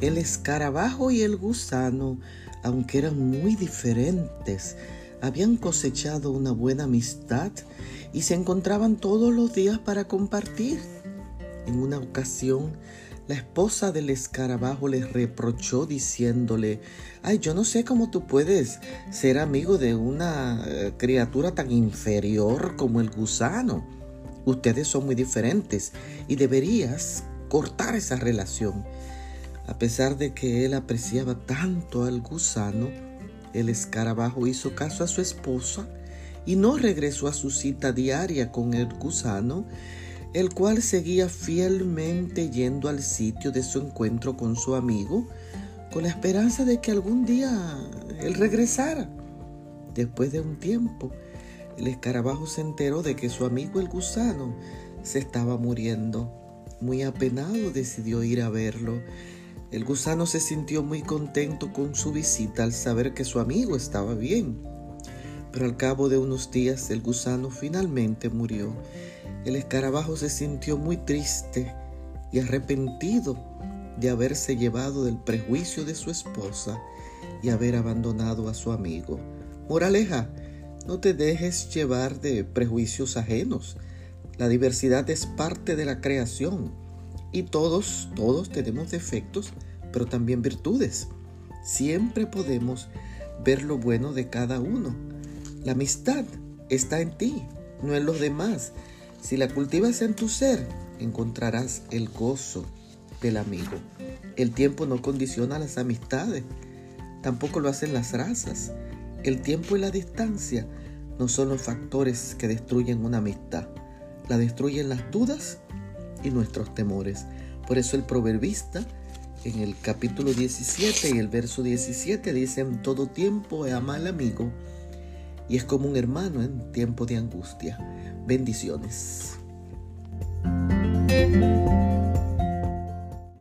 El escarabajo y el gusano, aunque eran muy diferentes, habían cosechado una buena amistad y se encontraban todos los días para compartir. En una ocasión, la esposa del escarabajo les reprochó diciéndole, ay, yo no sé cómo tú puedes ser amigo de una eh, criatura tan inferior como el gusano. Ustedes son muy diferentes y deberías cortar esa relación. A pesar de que él apreciaba tanto al gusano, el escarabajo hizo caso a su esposa y no regresó a su cita diaria con el gusano, el cual seguía fielmente yendo al sitio de su encuentro con su amigo, con la esperanza de que algún día él regresara. Después de un tiempo, el escarabajo se enteró de que su amigo el gusano se estaba muriendo. Muy apenado decidió ir a verlo el gusano se sintió muy contento con su visita al saber que su amigo estaba bien. Pero al cabo de unos días el gusano finalmente murió. El escarabajo se sintió muy triste y arrepentido de haberse llevado del prejuicio de su esposa y haber abandonado a su amigo. Moraleja, no te dejes llevar de prejuicios ajenos. La diversidad es parte de la creación y todos, todos tenemos defectos, pero también virtudes. Siempre podemos ver lo bueno de cada uno. La amistad está en ti, no en los demás. Si la cultivas en tu ser, encontrarás el gozo del amigo. El tiempo no condiciona las amistades, tampoco lo hacen las razas. El tiempo y la distancia no son los factores que destruyen una amistad. La destruyen las dudas y nuestros temores. Por eso el proverbista en el capítulo 17 y el verso 17 dice, en todo tiempo ama al amigo y es como un hermano en tiempo de angustia. Bendiciones.